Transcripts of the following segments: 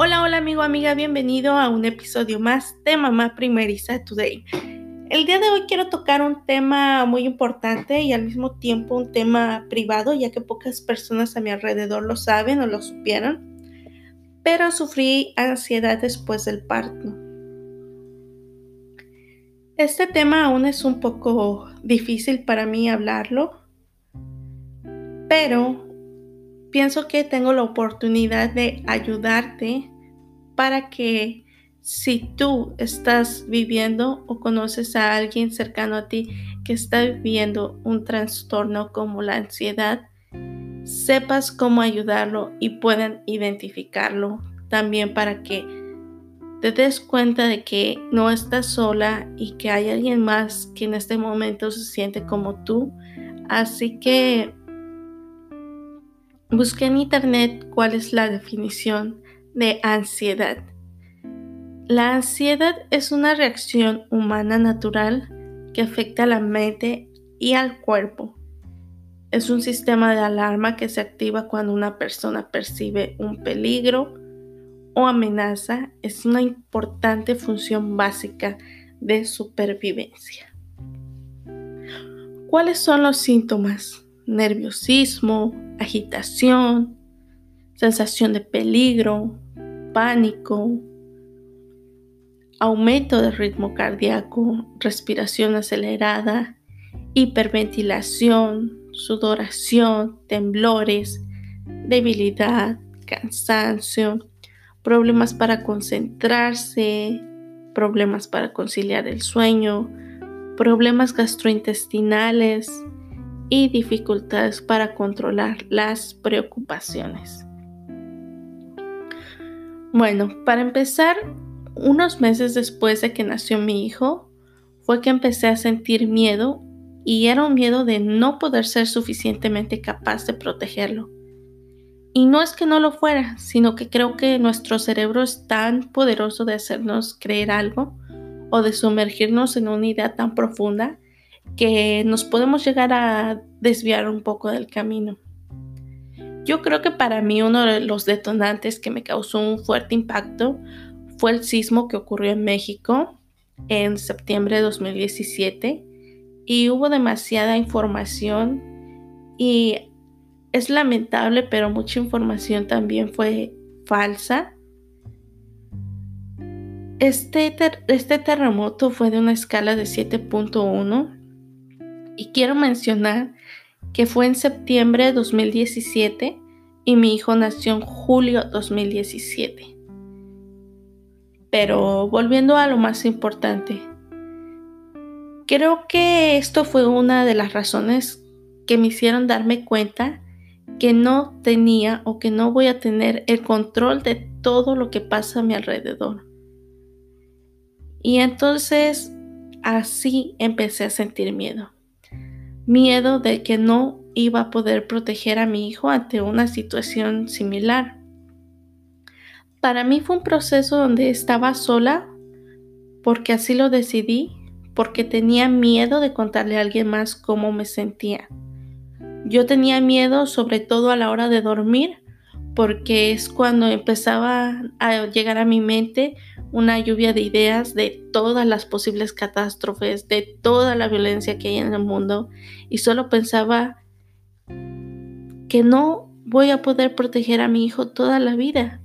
Hola, hola amigo, amiga, bienvenido a un episodio más de Mamá Primeriza Today. El día de hoy quiero tocar un tema muy importante y al mismo tiempo un tema privado, ya que pocas personas a mi alrededor lo saben o lo supieron, pero sufrí ansiedad después del parto. Este tema aún es un poco difícil para mí hablarlo, pero pienso que tengo la oportunidad de ayudarte para que si tú estás viviendo o conoces a alguien cercano a ti que está viviendo un trastorno como la ansiedad, sepas cómo ayudarlo y puedan identificarlo también para que te des cuenta de que no estás sola y que hay alguien más que en este momento se siente como tú. Así que busqué en internet cuál es la definición de ansiedad. La ansiedad es una reacción humana natural que afecta a la mente y al cuerpo. Es un sistema de alarma que se activa cuando una persona percibe un peligro o amenaza. Es una importante función básica de supervivencia. ¿Cuáles son los síntomas? Nerviosismo, agitación, sensación de peligro, pánico, aumento del ritmo cardíaco, respiración acelerada, hiperventilación, sudoración, temblores, debilidad, cansancio, problemas para concentrarse, problemas para conciliar el sueño, problemas gastrointestinales y dificultades para controlar las preocupaciones. Bueno, para empezar, unos meses después de que nació mi hijo, fue que empecé a sentir miedo y era un miedo de no poder ser suficientemente capaz de protegerlo. Y no es que no lo fuera, sino que creo que nuestro cerebro es tan poderoso de hacernos creer algo o de sumergirnos en una idea tan profunda que nos podemos llegar a desviar un poco del camino. Yo creo que para mí uno de los detonantes que me causó un fuerte impacto fue el sismo que ocurrió en México en septiembre de 2017 y hubo demasiada información y es lamentable, pero mucha información también fue falsa. Este, este terremoto fue de una escala de 7.1 y quiero mencionar que fue en septiembre de 2017 y mi hijo nació en julio 2017. Pero volviendo a lo más importante, creo que esto fue una de las razones que me hicieron darme cuenta que no tenía o que no voy a tener el control de todo lo que pasa a mi alrededor. Y entonces así empecé a sentir miedo miedo de que no iba a poder proteger a mi hijo ante una situación similar. Para mí fue un proceso donde estaba sola porque así lo decidí, porque tenía miedo de contarle a alguien más cómo me sentía. Yo tenía miedo sobre todo a la hora de dormir porque es cuando empezaba a llegar a mi mente una lluvia de ideas de todas las posibles catástrofes, de toda la violencia que hay en el mundo y solo pensaba que no voy a poder proteger a mi hijo toda la vida.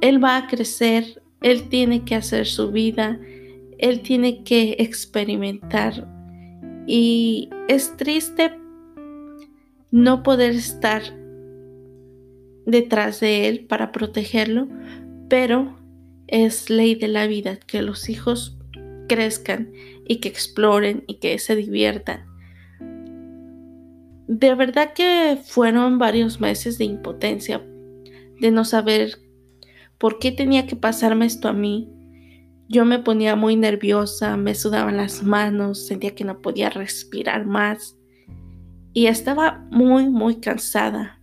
Él va a crecer, él tiene que hacer su vida, él tiene que experimentar y es triste no poder estar detrás de él para protegerlo, pero es ley de la vida que los hijos crezcan y que exploren y que se diviertan. De verdad que fueron varios meses de impotencia, de no saber por qué tenía que pasarme esto a mí. Yo me ponía muy nerviosa, me sudaban las manos, sentía que no podía respirar más y estaba muy, muy cansada.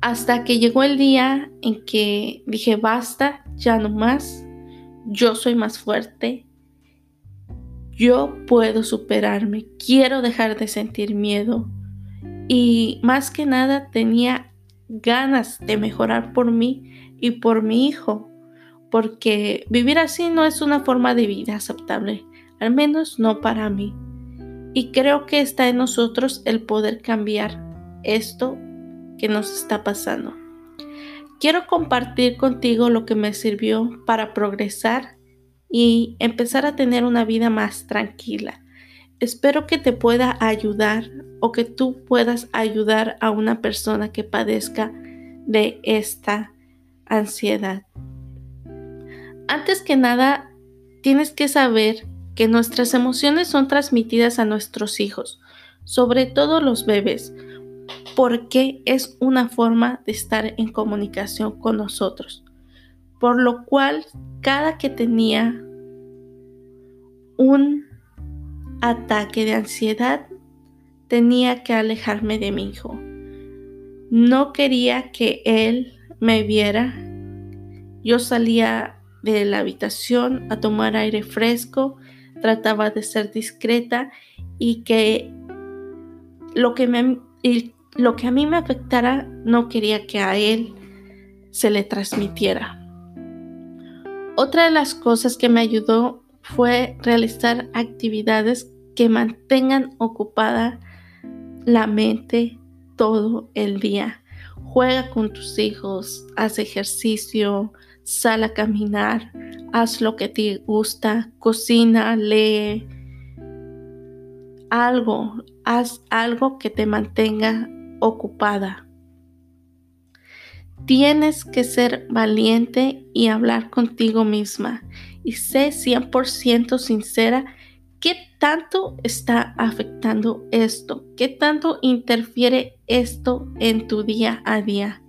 Hasta que llegó el día en que dije, basta, ya no más, yo soy más fuerte, yo puedo superarme, quiero dejar de sentir miedo. Y más que nada tenía ganas de mejorar por mí y por mi hijo, porque vivir así no es una forma de vida aceptable, al menos no para mí. Y creo que está en nosotros el poder cambiar esto que nos está pasando. Quiero compartir contigo lo que me sirvió para progresar y empezar a tener una vida más tranquila. Espero que te pueda ayudar o que tú puedas ayudar a una persona que padezca de esta ansiedad. Antes que nada, tienes que saber que nuestras emociones son transmitidas a nuestros hijos, sobre todo los bebés, porque es una forma de estar en comunicación con nosotros. Por lo cual, cada que tenía un ataque de ansiedad, tenía que alejarme de mi hijo. No quería que él me viera. Yo salía de la habitación a tomar aire fresco, trataba de ser discreta y que lo que, me, lo que a mí me afectara no quería que a él se le transmitiera. Otra de las cosas que me ayudó fue realizar actividades que mantengan ocupada la mente todo el día. Juega con tus hijos, haz ejercicio, sal a caminar, haz lo que te gusta, cocina, lee. Algo, haz algo que te mantenga ocupada. Tienes que ser valiente y hablar contigo misma y sé 100% sincera qué tanto está afectando esto, qué tanto interfiere esto en tu día a día.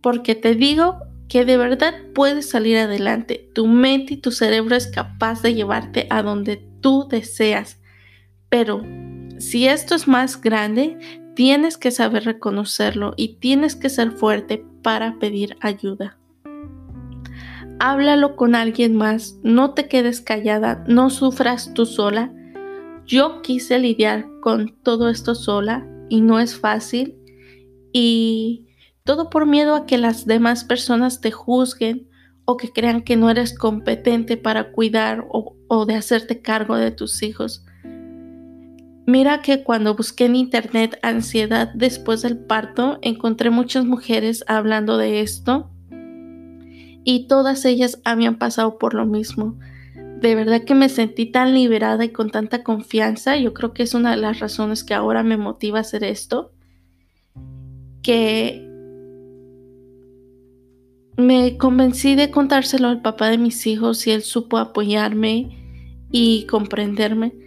Porque te digo que de verdad puedes salir adelante. Tu mente y tu cerebro es capaz de llevarte a donde tú deseas. Pero si esto es más grande, tienes que saber reconocerlo y tienes que ser fuerte para pedir ayuda háblalo con alguien más, no te quedes callada, no sufras tú sola. Yo quise lidiar con todo esto sola y no es fácil y todo por miedo a que las demás personas te juzguen o que crean que no eres competente para cuidar o, o de hacerte cargo de tus hijos. Mira que cuando busqué en internet ansiedad después del parto, encontré muchas mujeres hablando de esto y todas ellas habían pasado por lo mismo. De verdad que me sentí tan liberada y con tanta confianza. Yo creo que es una de las razones que ahora me motiva a hacer esto. Que me convencí de contárselo al papá de mis hijos y él supo apoyarme y comprenderme.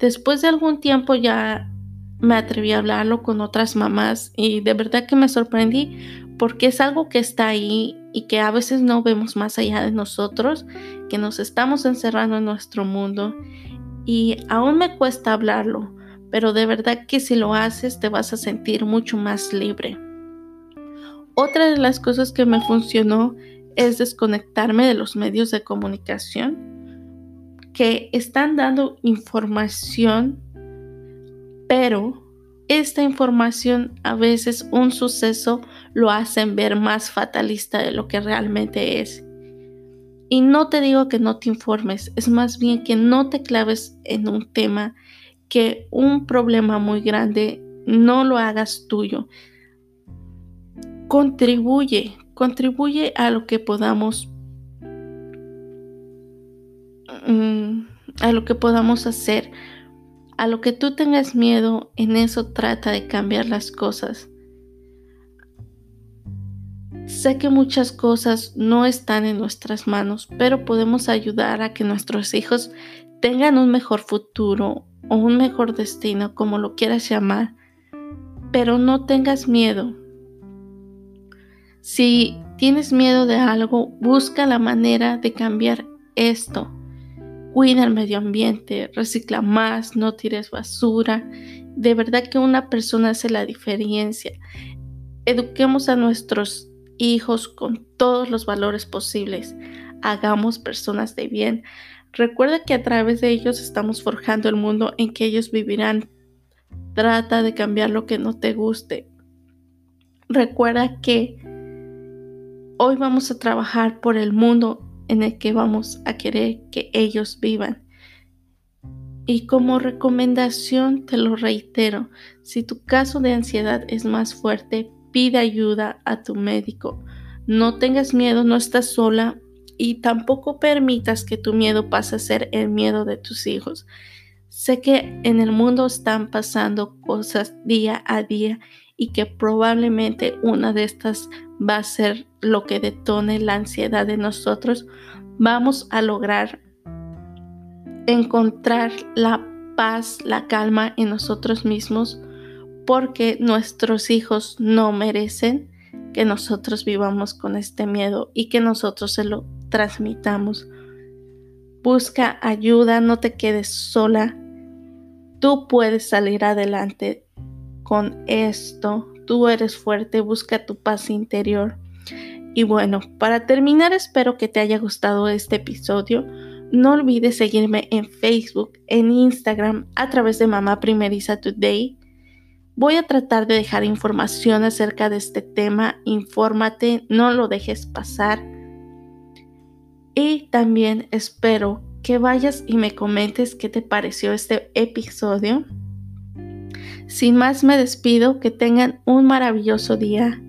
Después de algún tiempo ya me atreví a hablarlo con otras mamás y de verdad que me sorprendí porque es algo que está ahí y que a veces no vemos más allá de nosotros, que nos estamos encerrando en nuestro mundo y aún me cuesta hablarlo, pero de verdad que si lo haces te vas a sentir mucho más libre. Otra de las cosas que me funcionó es desconectarme de los medios de comunicación que están dando información, pero esta información a veces un suceso lo hacen ver más fatalista de lo que realmente es. Y no te digo que no te informes, es más bien que no te claves en un tema, que un problema muy grande no lo hagas tuyo. Contribuye, contribuye a lo que podamos mm, a lo que podamos hacer. A lo que tú tengas miedo, en eso trata de cambiar las cosas. Sé que muchas cosas no están en nuestras manos, pero podemos ayudar a que nuestros hijos tengan un mejor futuro o un mejor destino, como lo quieras llamar. Pero no tengas miedo. Si tienes miedo de algo, busca la manera de cambiar esto. Cuida el medio ambiente, recicla más, no tires basura. De verdad que una persona hace la diferencia. Eduquemos a nuestros hijos con todos los valores posibles. Hagamos personas de bien. Recuerda que a través de ellos estamos forjando el mundo en que ellos vivirán. Trata de cambiar lo que no te guste. recuerda que hoy vamos a trabajar por el mundo en el que vamos a querer que ellos vivan. Y como recomendación te lo reitero, si tu caso de ansiedad es más fuerte, pide ayuda a tu médico. No tengas miedo, no estás sola y tampoco permitas que tu miedo pase a ser el miedo de tus hijos. Sé que en el mundo están pasando cosas día a día y que probablemente una de estas va a ser lo que detone la ansiedad de nosotros. Vamos a lograr encontrar la paz, la calma en nosotros mismos porque nuestros hijos no merecen que nosotros vivamos con este miedo y que nosotros se lo transmitamos. Busca ayuda, no te quedes sola. Tú puedes salir adelante con esto. Tú eres fuerte, busca tu paz interior. Y bueno, para terminar espero que te haya gustado este episodio. No olvides seguirme en Facebook, en Instagram, a través de Mamá Primeriza Today. Voy a tratar de dejar información acerca de este tema. Infórmate, no lo dejes pasar. Y también espero que vayas y me comentes qué te pareció este episodio. Sin más me despido, que tengan un maravilloso día